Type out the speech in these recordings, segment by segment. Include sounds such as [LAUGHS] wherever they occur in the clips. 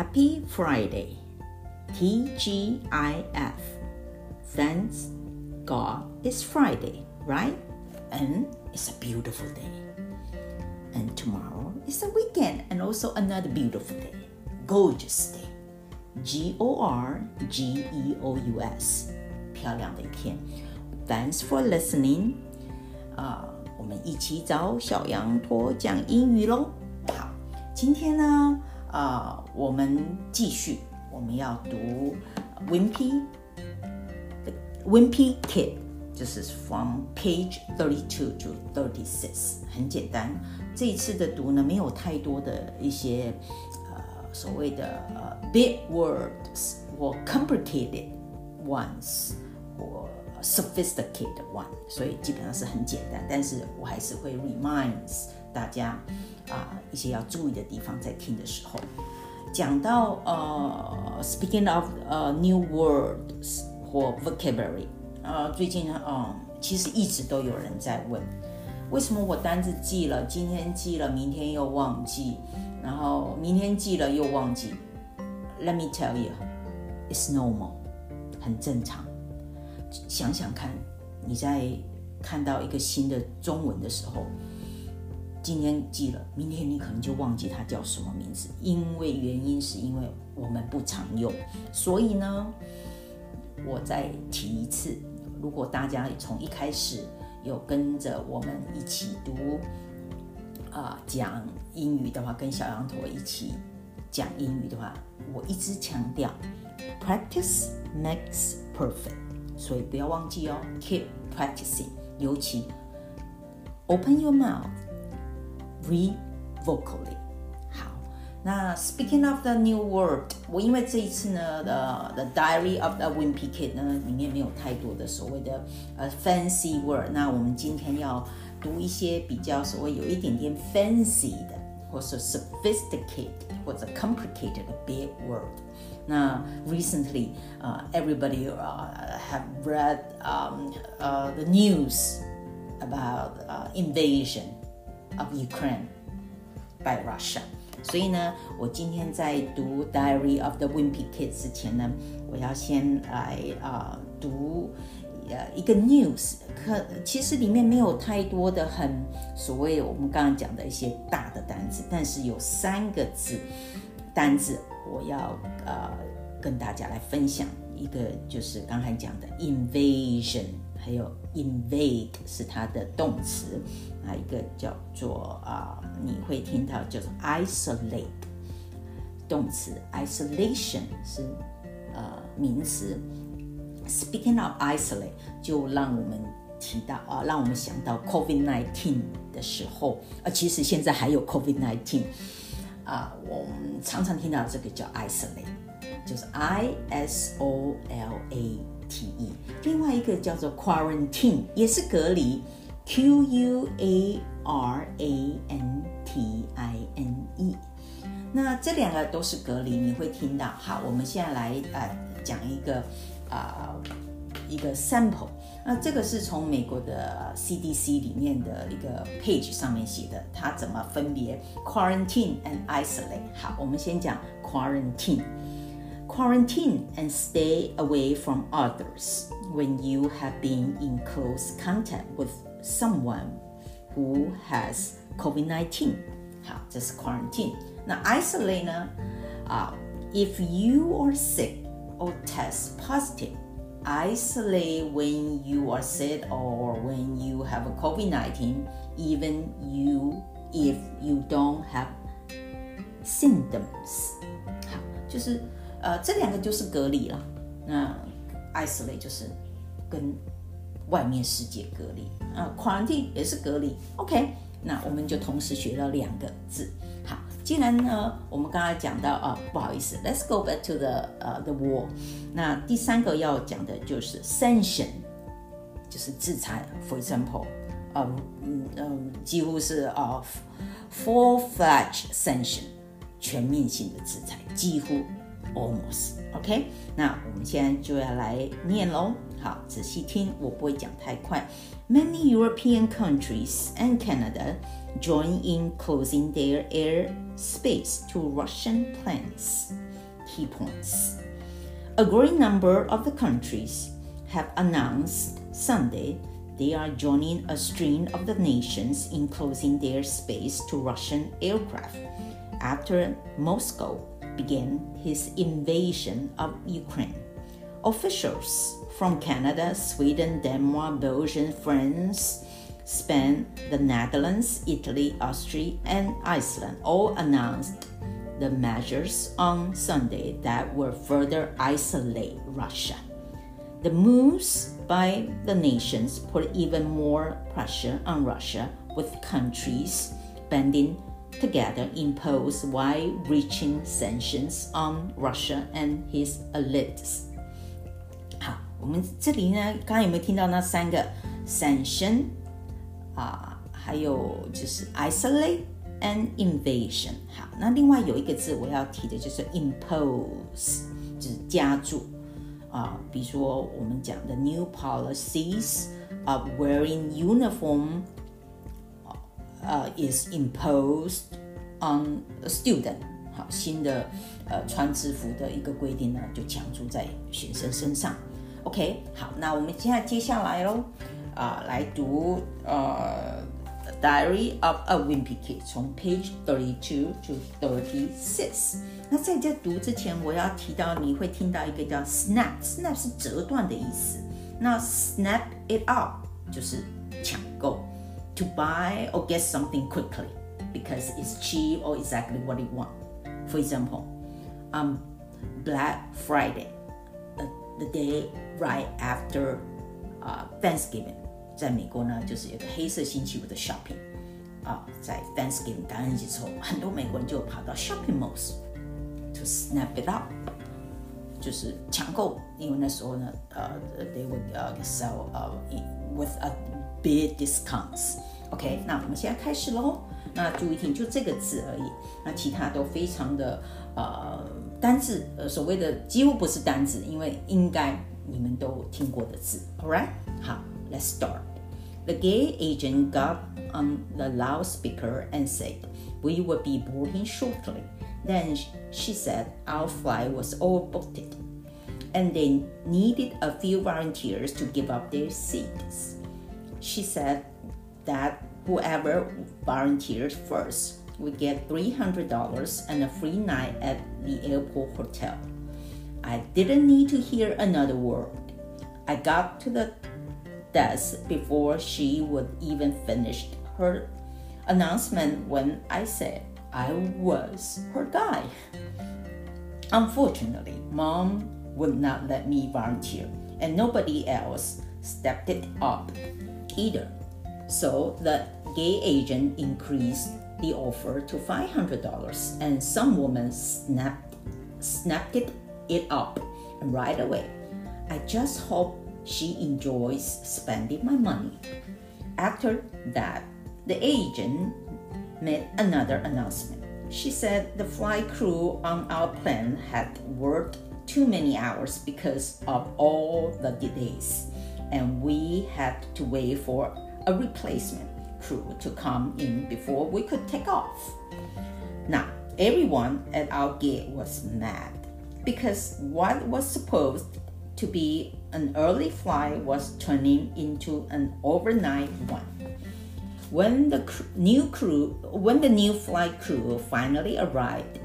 Happy Friday. T G I F. Thanks God it's Friday, right? And it's a beautiful day. And tomorrow is a weekend and also another beautiful day. Gorgeous day. G O R G E O U S. 漂亮的一天。Thanks for listening. 啊、我们一起找小羊驼讲英语喽。好，今天呢， 啊、我们继续，我们要读 Wimpy Wimpy Kid，就是 from page thirty two to thirty six，很简单。这一次的读呢，没有太多的一些呃所谓的呃 big words 或 complicated ones 或 sophisticated one，所以基本上是很简单。但是我还是会 reminds 大家啊、一些要注意的地方，在听的时候。讲到呃，speaking of 呃 new words 或 vocabulary，呃，最近呢，嗯，其实一直都有人在问，为什么我单字记了，今天记了，明天又忘记，然后明天记了又忘记？Let me tell you, it's normal，很正常。想想看，你在看到一个新的中文的时候，今天记了，明天你可能就忘记它叫什么名字，因为原因是因为我们不常用，所以呢，我再提一次，如果大家从一开始有跟着我们一起读啊、讲英语的话，跟小羊驼一起讲英语的话，我一直强调 practice makes perfect，所以不要忘记哦，keep practicing，尤其 open your mouth。read vocally。好，那 speaking of the new word，我因为这一次呢的 The Diary of the Wimpy Kid 呢里面没有太多的所谓的呃 fancy word，那我们今天要读一些比较所谓有一点点 fancy 的，或是 sophisticated 或者 complicated 的 big word。那 recently, uh, everybody uh, have read um, uh, the news about uh, invasion Of Ukraine by Russia。所以呢，我今天在读《Diary of the Wimpy Kid》之前呢，我要先来啊、读呃一个 news，可其实里面没有太多的很所谓我们刚刚讲的一些大的单词，但是有三个字单字我要呃跟大家来分享。一个就是刚才讲的 invasion，还有 invade 是它的动词，还有一个叫做啊、你会听到叫做 isolate 动词，isolation 是呃名词。Speaking of isolate，就让我们提到啊，让我们想到 COVID-19 的时候，啊，其实现在还有 COVID-19 啊，我们常常听到这个叫 isolate，就是 I S O L A T E。另外一个叫做 quarantine，也是隔离，Q U A R A N T I N E。那这两个都是隔离，你会听到。好，我们现在来呃讲一个啊、一个 sample。那这个是从美国的 CDC 里面的一个 page 上面写的，它怎么分别 quarantine and isolate。好，我们先讲 quarantine。Quarantine and stay away from others when you have been in close contact with someone who has COVID-19。好，这是 quarantine。那 isolate 呢？啊、i f you are sick or test positive, isolate when you are sick or when you have a COVID-19, even you if you don't have symptoms。好，就是 呃这两个就是隔离了。那 isolate 就是跟外面世界隔离啊、q u a r a n t i n e 也是隔离。OK，那我们就同时学了两个字。好，既然呢，我们刚才讲到啊、不好意思，Let's go back to the 呃、the war。那第三个要讲的就是 sanction，就是制裁。For example，呃嗯嗯，几乎是啊、full-fledged sanction，全面性的制裁，几乎 almost。OK，那我们现在就要来念喽。好，仔细听，我不会讲太快。Many European countries and Canada join in closing their airspace to Russian planes. key points. A growing number of the countries have announced Sunday they are joining a string of the nations in closing their space to Russian aircraft after Moscow began his invasion of Ukraine. Officials from Canada, Sweden, Denmark, Belgium, France, Spain, the Netherlands, Italy, Austria, and Iceland all announced the measures on Sunday that will further isolate Russia. The moves by the nations put even more pressure on Russia, with countries banding together impose wide-reaching sanctions on Russia and his elites. 好，我们这里呢，刚刚有没有听到那三个 sanction 啊，还有就是 isolate and invasion。好，那另外有一个字我要提的就是 impose，就是加注。啊，比如说我们讲的 new policies of wearing uniform， 呃，is imposed on a student。好，新的呃穿制服的一个规定呢，就强注在学生身上。OK，好，那我们现在接下来喽，啊，来读呃。Diary of a Wimpy Kid 从 page thirty two to thirty six。那在这读之前，我要提到你会听到一个叫 snap，snap 是折断的意思。那 snap it up 就是抢 ，to buy or get something quickly because it's cheap or exactly what you want. For example, um, Black Friday, the, the day right after uh, Thanksgiving. 在美国呢，就是有个黑色星期五的 shopping 啊，在 Thanksgiving 感恩节之后，很多美国人就跑到 shopping malls to snap it up，就是抢购，因为那时候呢，呃，they would uh sell uh with a big discounts。 OK，那我们现在开始喽。那注意听，就这个字而已，那其他都非常的呃单字，呃所谓的几乎不是单字，因为应该你们都听过的字。All right，好，Let's start。The gay agent got on the loudspeaker and said, We will be boarding shortly. Then she said our flight was all booked and they needed a few volunteers to give up their seats. She said that whoever volunteered first would get $300 and a free night at the airport hotel. I didn't need to hear another word. I got to the desk before she would even finish her announcement when I said I was her guy. Unfortunately, mom would not let me volunteer, and nobody else stepped it up either. So the gay agent increased the offer to $500, and some woman snapped, snapped it, it up right away. I just hope she enjoys spending my money. After that, the agent made another announcement. She said the flight crew on our plane had worked too many hours because of all the delays, and we had to wait for a replacement crew to come in before we could take off. Now, everyone at our gate was mad because what was supposed to be an early flight was turning into an overnight one. When the cr- new crew, when the new flight crew finally arrived,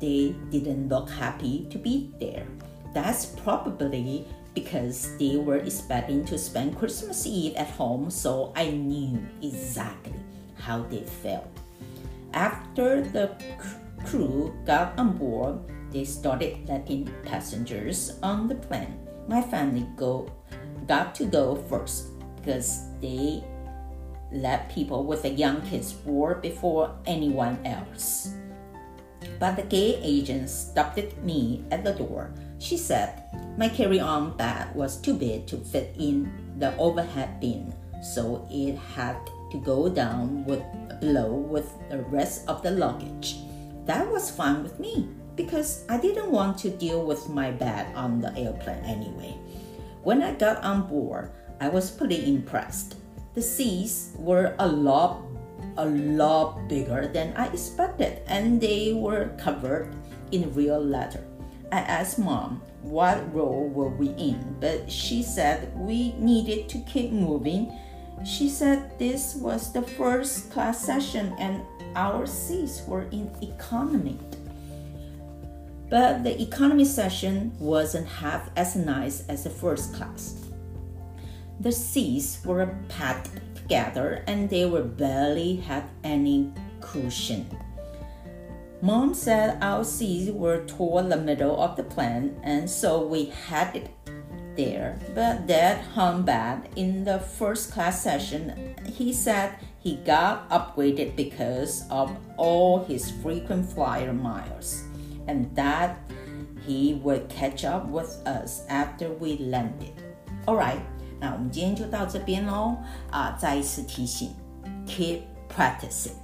they didn't look happy to be there. That's probably because they were expecting to spend Christmas Eve at home, so I knew exactly how they felt. After the crew got on board, they started letting passengers on the plane my family go got to go first because they let people with the young kids board before anyone else. But the gay agent stopped me at the door. She said my carry-on bag was too big to fit in the overhead bin, so it had to go down with below with the rest of the luggage. That was fine with me because I didn't want to deal with my bag on the airplane anyway. When I got on board, I was pretty impressed. The seats were a lot a lot bigger than I expected and they were covered in real leather. I asked mom what role were we in, but she said we needed to keep moving. She said this was the first class session and our seats were in economy. But the economy session wasn't half as nice as the first class. The seats were packed together and they were barely had any cushion. Mom said our seats were toward the middle of the plane and so we had it there. But Dad hung bad in the first class session. He said he got upgraded because of all his frequent flyer miles and that he would catch up with us after we landed. Alright, 那我们今天就到这边喽。啊，再一次提醒，keep practicing.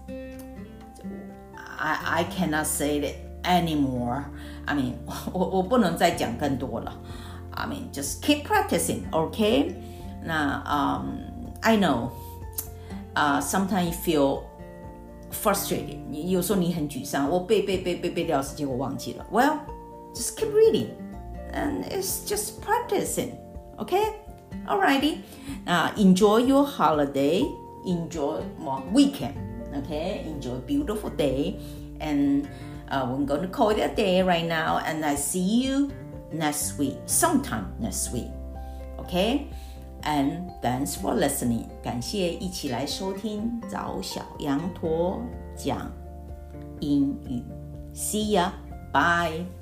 I I cannot say it anymore. I mean，我我不能再讲更多了。I mean, [LAUGHS] just keep practicing, okay? 那嗯、um,，I know. 啊、uh,，sometimes you feel frustrated，你有时候你很沮丧，我背背背背背掉时结果忘记了。Well, just keep reading, and it's just practicing. Okay, alrighty. Now enjoy your holiday, enjoy more weekend. Okay, enjoy a beautiful day, and uh, we're going to call it a day right now. And I see you next week, sometime next week. Okay. And thanks for listening. 感谢一起来收听找小羊驼讲英语。See ya. Bye.